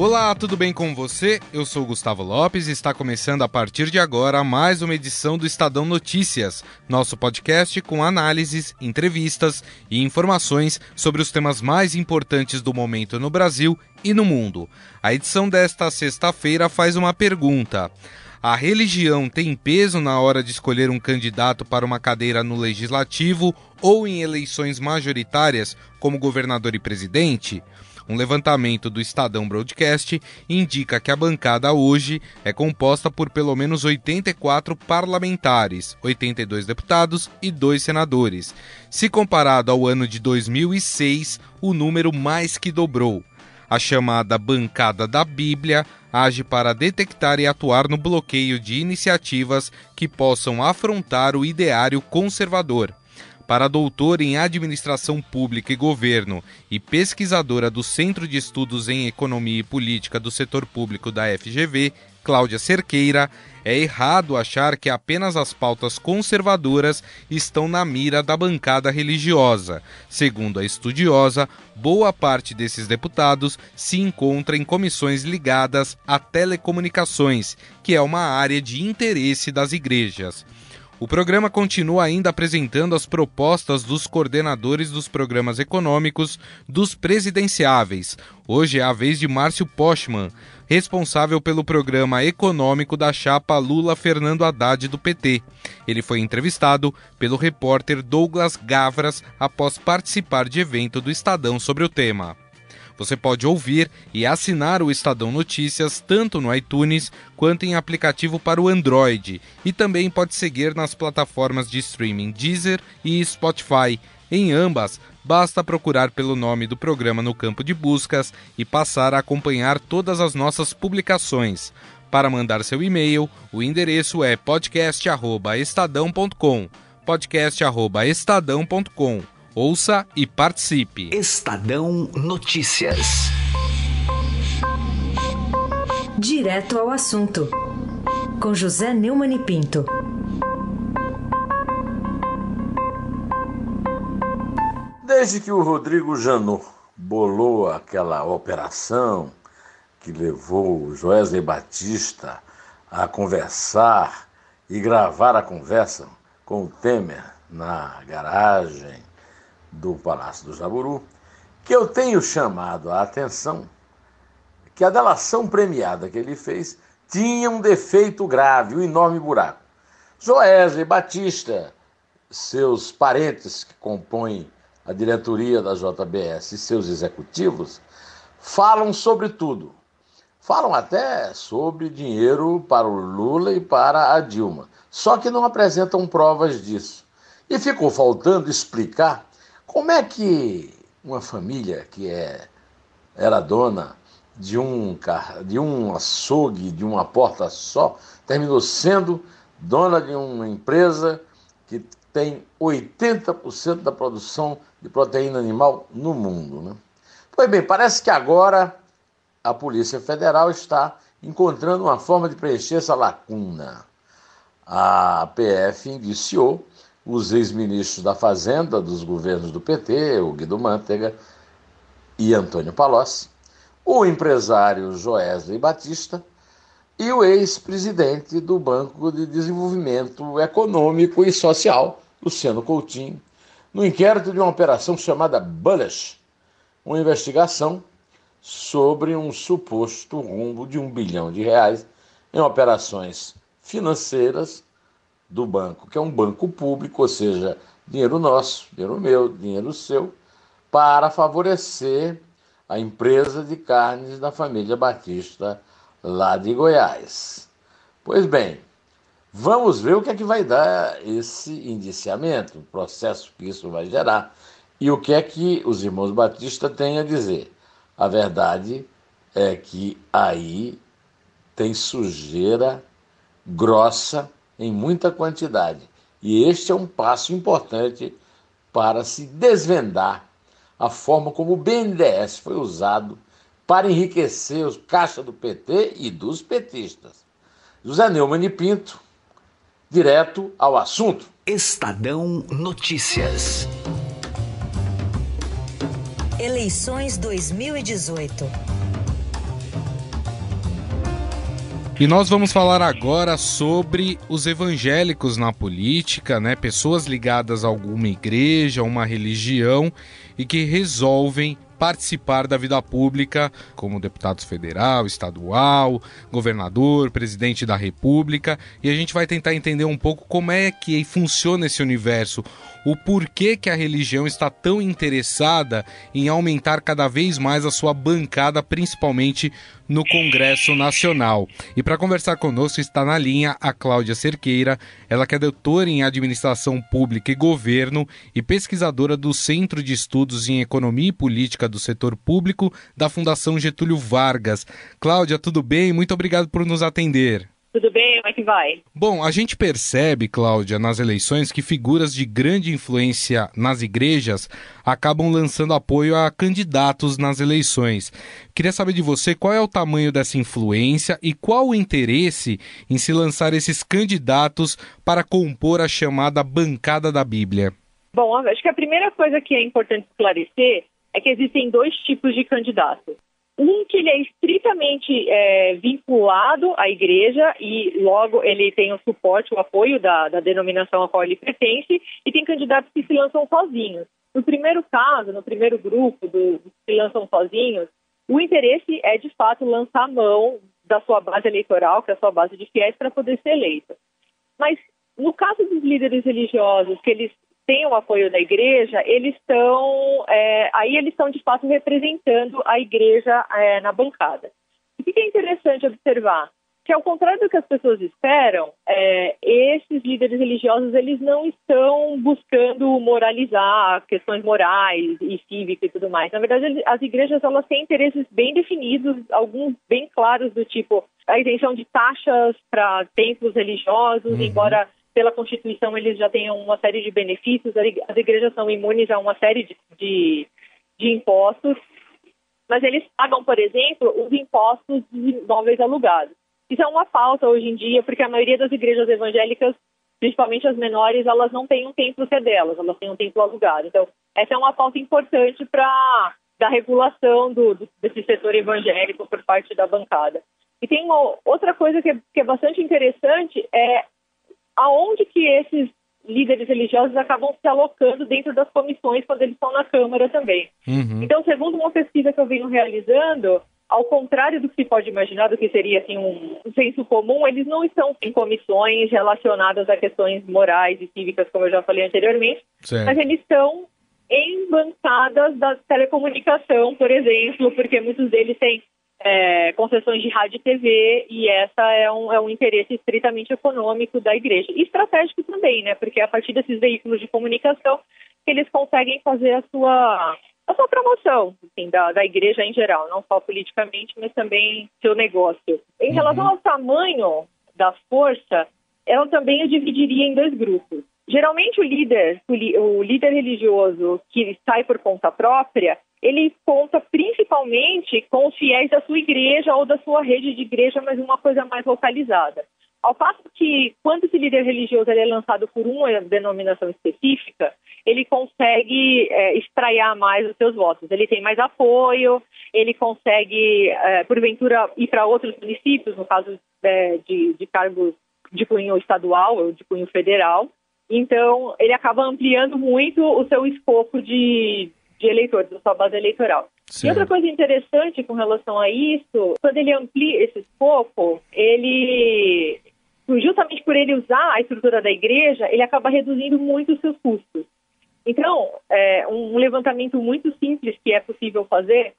Olá, tudo bem com você? Eu sou Gustavo Lopes e está começando a partir de agora mais uma edição do Estadão Notícias, nosso podcast com análises, entrevistas e informações sobre os temas mais importantes do momento no Brasil e no mundo. A edição desta sexta-feira faz uma pergunta. A religião tem peso na hora de escolher um candidato para uma cadeira no legislativo ou em eleições majoritárias, como governador e presidente? Um levantamento do Estadão Broadcast indica que a bancada hoje é composta por pelo menos 84 parlamentares, 82 deputados e 2 senadores. Se comparado ao ano de 2006, o número mais que dobrou. A chamada bancada da Bíblia age para detectar e atuar no bloqueio de iniciativas que possam afrontar o ideário conservador. Para doutora em Administração Pública e Governo e pesquisadora do Centro de Estudos em Economia e Política do Setor Público da FGV, Cláudia Cerqueira, é errado achar que apenas as pautas conservadoras estão na mira da bancada religiosa. Segundo a estudiosa, boa parte desses deputados se encontra em comissões ligadas a telecomunicações, que é uma área de interesse das igrejas. O programa continua ainda apresentando as propostas dos coordenadores dos programas econômicos dos presidenciáveis. Hoje é a vez de Márcio Postman, responsável pelo programa econômico da chapa Lula-Fernando Haddad do PT. Ele foi entrevistado pelo repórter Douglas Gavras após participar de evento do Estadão sobre o tema. Você pode ouvir e assinar o Estadão Notícias tanto no iTunes quanto em aplicativo para o Android e também pode seguir nas plataformas de streaming Deezer e Spotify. Em ambas, basta procurar pelo nome do programa no campo de buscas e passar a acompanhar todas as nossas publicações. Para mandar seu e-mail, o endereço é podcast@estadão.com. podcast@estadão.com. Ouça e participe. Estadão Notícias. Direto ao assunto. Com José Neumann e Pinto. Desde que o Rodrigo Janot bolou aquela operação que levou o Joesley Batista a conversar e gravar a conversa com o Temer na garagem do Palácio do Jaburu, que eu tenho chamado a atenção que a delação premiada que ele fez tinha um defeito grave, um enorme buraco. Joesley Batista, seus parentes que compõem a diretoria da JBS e seus executivos, falam sobre tudo. Falam até sobre dinheiro para o Lula e para a Dilma, só que não apresentam provas disso. E ficou faltando explicar como é que uma família que é, era dona de um, de um açougue, de uma porta só, terminou sendo dona de uma empresa que tem 80% da produção de proteína animal no mundo. Né? Pois bem, parece que agora a Polícia Federal está encontrando uma forma de preencher essa lacuna. A PF indiciou os ex-ministros da Fazenda dos governos do PT, o Guido Mantega e Antônio Palocci, o empresário Joesley Batista e o ex-presidente do Banco de Desenvolvimento Econômico e Social, Luciano Coutinho, no inquérito de uma operação chamada Bullish, uma investigação sobre um suposto rombo de um bilhão de reais em operações financeiras do banco, que é um banco público, ou seja, dinheiro nosso, dinheiro meu, dinheiro seu, para favorecer a empresa de carnes da família Batista lá de Goiás. Pois bem, vamos ver o que é que vai dar esse indiciamento, o processo que isso vai gerar e o que é que os irmãos Batista têm a dizer. A verdade é que aí tem sujeira grossa em muita quantidade. E este é um passo importante para se desvendar a forma como o BNDES foi usado para enriquecer os caixas do PT e dos petistas. José Neumann e Pinto, direto ao assunto. Estadão Notícias. Eleições 2018. E nós vamos falar agora sobre os evangélicos na política, né? Pessoas ligadas a alguma igreja, uma religião e que resolvem participar da vida pública como deputado federal, estadual, governador, presidente da República, e a gente vai tentar entender um pouco como é que funciona esse universo, o porquê que a religião está tão interessada em aumentar cada vez mais a sua bancada, principalmente no Congresso Nacional. E para conversar conosco está na linha a Cláudia Cerqueira, ela que é doutora em Administração Pública e Governo e pesquisadora do Centro de Estudos em Economia e Política do Setor Público da Fundação Getúlio Vargas. Cláudia, tudo bem? Muito obrigado por nos atender. Tudo bem? Como é que vai? Bom, a gente percebe, Cláudia, nas eleições que figuras de grande influência nas igrejas acabam lançando apoio a candidatos nas eleições. Queria saber de você qual é o tamanho dessa influência e qual o interesse em se lançar esses candidatos para compor a chamada bancada da Bíblia. Bom, acho que a primeira coisa que é importante esclarecer é que existem dois tipos de candidatos. Um que ele é estritamente é, vinculado à igreja e logo ele tem o suporte, o apoio da, da denominação a qual ele pertence, e tem candidatos que se lançam sozinhos. No primeiro caso, no primeiro grupo dos que se lançam sozinhos, o interesse é de fato lançar a mão da sua base eleitoral, que é a sua base de fiéis, para poder ser eleito. Mas no caso dos líderes religiosos, que eles têm o apoio da igreja, eles estão, é, aí eles estão de fato representando a igreja é, na bancada. O que é interessante observar? Que ao contrário do que as pessoas esperam, é, esses líderes religiosos eles não estão buscando moralizar questões morais e cívicas e tudo mais. Na verdade, as igrejas elas têm interesses bem definidos, alguns bem claros do tipo a isenção de taxas para templos religiosos, uhum. embora pela Constituição eles já têm uma série de benefícios, as igrejas são imunes a uma série de, de, de impostos, mas eles pagam, por exemplo, os impostos de imóveis alugados. Isso é uma falta hoje em dia, porque a maioria das igrejas evangélicas, principalmente as menores, elas não têm um templo que é delas, elas têm um templo alugado. Então, essa é uma falta importante para da regulação do, do, desse setor evangélico por parte da bancada. E tem uma outra coisa que é, que é bastante interessante, é aonde que esses líderes religiosos acabam se alocando dentro das comissões quando eles estão na Câmara também. Uhum. Então, segundo uma pesquisa que eu venho realizando, ao contrário do que se pode imaginar, do que seria assim, um, senso comum, eles não estão em comissões relacionadas a questões morais e cívicas, como eu já falei anteriormente, certo. mas eles estão em bancadas da telecomunicação, por exemplo, porque muitos deles têm é, concessões de rádio e TV, e essa é um, é um interesse estritamente econômico da igreja. E estratégico também, né? Porque é a partir desses veículos de comunicação que eles conseguem fazer a sua, a sua promoção assim, da, da igreja em geral, não só politicamente, mas também seu negócio. Em relação uhum. ao tamanho da força, ela também eu dividiria em dois grupos. Geralmente o líder, o líder religioso que sai por conta própria, ele conta principalmente com os fiéis da sua igreja ou da sua rede de igreja, mas uma coisa mais localizada. Ao passo que, quando esse líder religioso é lançado por uma denominação específica, ele consegue é, mais os seus votos. Ele tem mais apoio, ele consegue, é, porventura, ir para outros municípios, no caso é, de, de cargos de cunho estadual ou de cunho federal. Então, ele acaba ampliando muito o seu escopo de, de eleitores, da sua base eleitoral. Certo. E outra coisa interessante com relação a isso, quando ele amplia esse escopo, ele, justamente por ele usar a estrutura da igreja, ele acaba reduzindo muito os seus custos. Então, é, um levantamento muito simples que é possível fazer,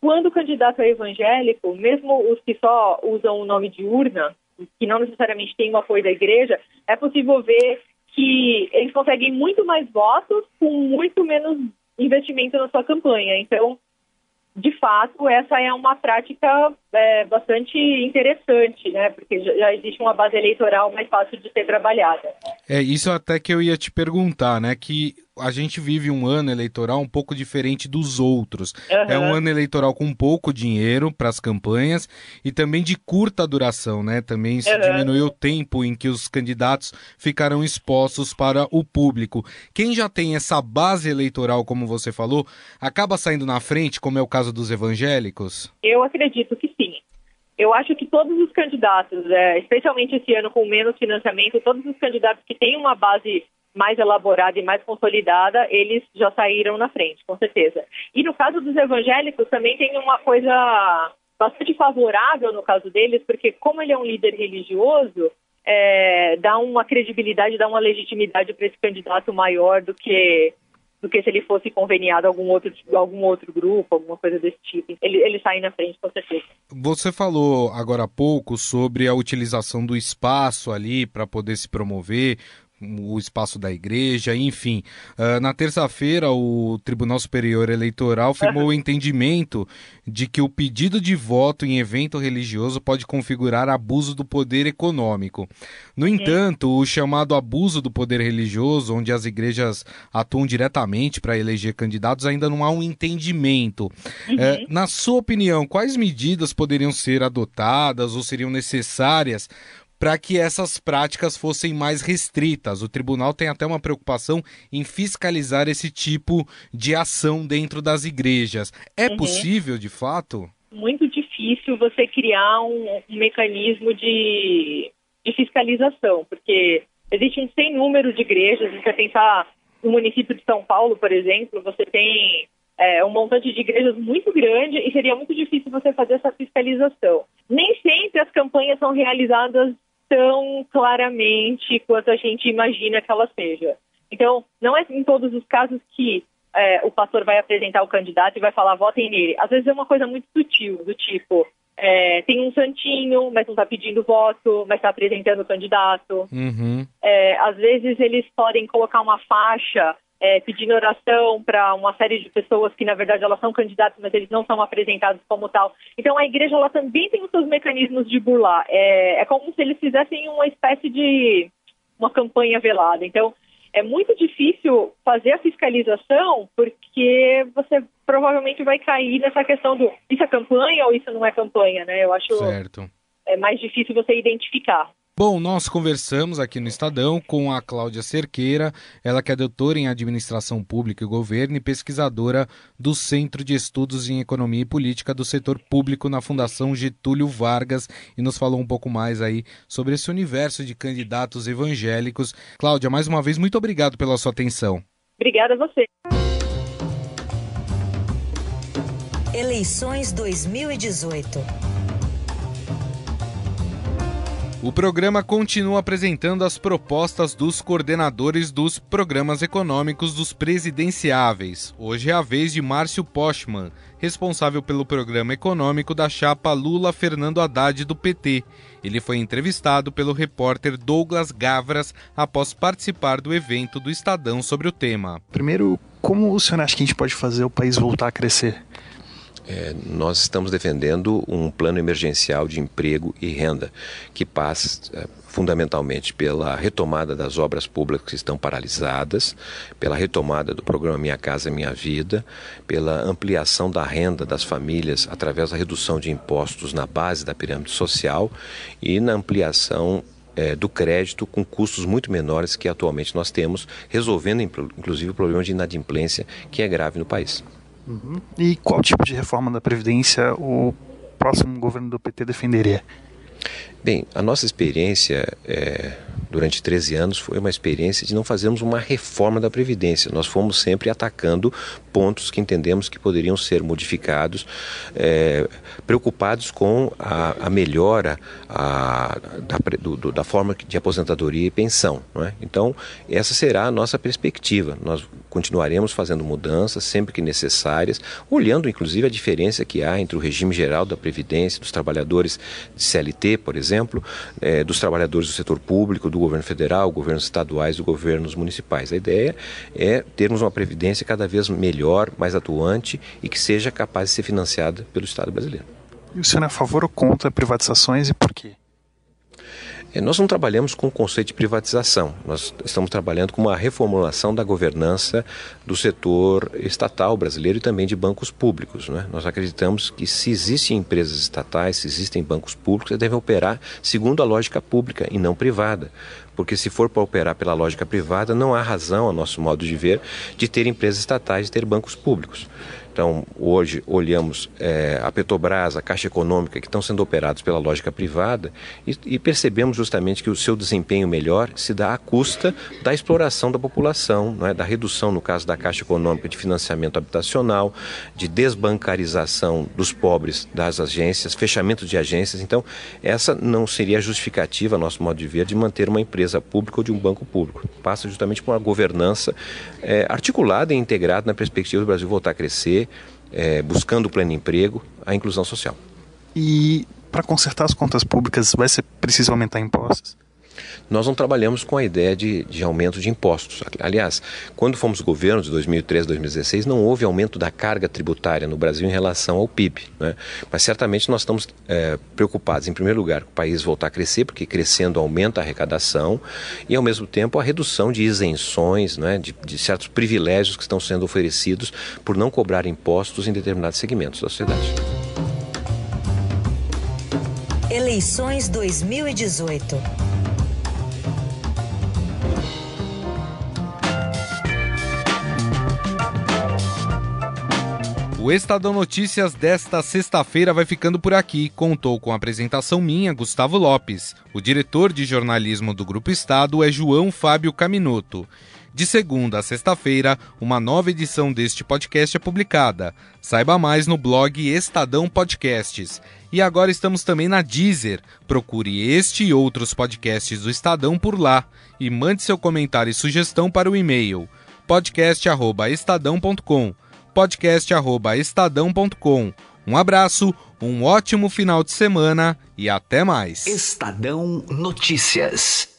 quando o candidato é evangélico, mesmo os que só usam o nome de urna, que não necessariamente tem o apoio da igreja, é possível ver que eles conseguem muito mais votos com muito menos investimento na sua campanha. Então, de fato, essa é uma prática é, bastante interessante, né? Porque já existe uma base eleitoral mais fácil de ser trabalhada. É isso até que eu ia te perguntar, né? Que a gente vive um ano eleitoral um pouco diferente dos outros. Uhum. É um ano eleitoral com pouco dinheiro para as campanhas e também de curta duração, né? Também isso uhum. diminuiu o tempo em que os candidatos ficarão expostos para o público. Quem já tem essa base eleitoral, como você falou, acaba saindo na frente, como é o caso dos evangélicos? Eu acredito que sim. Eu acho que todos os candidatos, é, especialmente esse ano com menos financiamento, todos os candidatos que têm uma base mais elaborada e mais consolidada, eles já saíram na frente, com certeza. E no caso dos evangélicos também tem uma coisa bastante favorável no caso deles, porque como ele é um líder religioso, é, dá uma credibilidade, dá uma legitimidade para esse candidato maior do que do que se ele fosse conveniado a algum outro, algum outro grupo, alguma coisa desse tipo. Ele, ele sai na frente, com certeza. Você falou agora há pouco sobre a utilização do espaço ali para poder se promover o espaço da igreja, enfim. Uh, na terça-feira, o Tribunal Superior Eleitoral firmou o entendimento de que o pedido de voto em evento religioso pode configurar abuso do poder econômico. No entanto, o chamado abuso do poder religioso, onde as igrejas atuam diretamente para eleger candidatos, ainda não há um entendimento. Uhum. Uh, na sua opinião, quais medidas poderiam ser adotadas ou seriam necessárias para que essas práticas fossem mais restritas. O tribunal tem até uma preocupação em fiscalizar esse tipo de ação dentro das igrejas. É uhum. possível, de fato? Muito difícil você criar um, um mecanismo de, de, fiscalização, porque existe um sem número de igrejas. Se você pensar no município de São Paulo, por exemplo, você tem é, um montante de igrejas muito grande e seria muito difícil você fazer essa fiscalização. Nem sempre as campanhas são realizadas tão claramente quanto a gente imagina que ela seja. Então, não é em todos os casos que é, o pastor vai apresentar o candidato e vai falar votem nele. Às vezes é uma coisa muito sutil, do tipo, é, tem um santinho, mas não está pedindo voto, mas está apresentando o candidato. Uhum. É, às vezes eles podem colocar uma faixa é, pedindo oração para uma série de pessoas que, na verdade, elas são candidatos, mas eles não são apresentados como tal. Então, a igreja ela também tem os seus mecanismos de burlar. É, é como se eles fizessem uma espécie de uma campanha velada. Então, é muito difícil fazer a fiscalização porque você provavelmente vai cair nessa questão do isso é campanha ou isso não é campanha, né? Eu acho certo. é mais difícil você identificar. Bom, nós conversamos aqui no Estadão com a Cláudia Cerqueira, ela que é doutora em Administração Pública e Governo e pesquisadora do Centro de Estudos em Economia e Política do Setor Público na Fundação Getúlio Vargas e nos falou um pouco mais aí sobre esse universo de candidatos evangélicos. Cláudia, mais uma vez, muito obrigado pela sua atenção. Obrigada a você. Eleições 2018 o programa continua apresentando as propostas dos coordenadores dos programas econômicos dos presidenciáveis. Hoje é a vez de Márcio Postman, responsável pelo programa econômico da chapa Lula Fernando Haddad do PT. Ele foi entrevistado pelo repórter Douglas Gavras após participar do evento do Estadão sobre o tema. Primeiro, como o senhor acha que a gente pode fazer o país voltar a crescer? É, nós estamos defendendo um plano emergencial de emprego e renda que passa é, fundamentalmente pela retomada das obras públicas que estão paralisadas, pela retomada do programa Minha Casa Minha Vida, pela ampliação da renda das famílias através da redução de impostos na base da pirâmide social e na ampliação é, do crédito com custos muito menores que atualmente nós temos, resolvendo inclusive o problema de inadimplência que é grave no país. Uhum. E qual tipo de reforma da Previdência o próximo governo do PT defenderia? Bem, a nossa experiência é, durante 13 anos foi uma experiência de não fazermos uma reforma da Previdência. Nós fomos sempre atacando pontos que entendemos que poderiam ser modificados, é, preocupados com a, a melhora a, da, do, da, forma de aposentadoria e pensão. É? Então, essa será a nossa perspectiva. Nós continuaremos fazendo mudanças sempre que necessárias, olhando inclusive a diferença que há entre o regime geral da Previdência, dos trabalhadores de CLT, por exemplo, é, dos trabalhadores do setor público, do governo federal, governos estaduais e governos municipais. A ideia é termos uma Previdência cada vez melhor mais atuante e que seja capaz de ser financiada pelo Estado brasileiro. E o senhor é a favor ou contra privatizações e por quê? É, nós não trabalhamos com o conceito de privatização, nós estamos trabalhando com uma reformulação da governança do setor estatal brasileiro e também de bancos públicos. Né? Nós acreditamos que se existem empresas estatais, se existem bancos públicos, eles devem operar segundo a lógica pública e não privada. Porque se for para operar pela lógica privada, não há razão, a nosso modo de ver, de ter empresas estatais, de ter bancos públicos. Então, hoje olhamos é, a Petrobras, a Caixa Econômica, que estão sendo operados pela lógica privada e, e, percebemos justamente que o seu desempenho melhor se dá à custa da exploração da população, é? da redução, no caso da Caixa Econômica, de financiamento habitacional, de desbancarização dos pobres das agências, fechamento de agências. Então, essa não seria justificativa, nosso modo de ver, de manter uma empresa pública ou de um banco público. Passa justamente por uma governança é, articulada e integrada na perspectiva do Brasil voltar a crescer é, buscando o pleno emprego, a inclusão social. E para consertar as contas públicas, vai ser preciso aumentar impostos? Nós não trabalhamos com a ideia de, de aumento de impostos. Aliás, quando fomos governo de 2013 2016, não houve aumento da carga tributária no Brasil em relação ao PIB. Né? Mas certamente nós estamos é, preocupados, em primeiro lugar, com o país voltar a crescer, porque crescendo aumenta a arrecadação, e ao mesmo tempo a redução de isenções, né, de, de certos privilégios que estão sendo oferecidos por não cobrar impostos em determinados segmentos da sociedade. Eleições 2018. O Estadão Notícias desta sexta-feira vai ficando por aqui. Contou com a apresentação minha, Gustavo Lopes. O diretor de jornalismo do Grupo Estado é João Fábio Caminoto. De segunda a sexta-feira, uma nova edição deste podcast é publicada. Saiba mais no blog Estadão Podcasts. E agora estamos também na Deezer. Procure este e outros podcasts do Estadão por lá e mande seu comentário e sugestão para o e-mail podcast@estadão.com podcast@estadão.com. Um abraço, um ótimo final de semana e até mais. Estadão Notícias.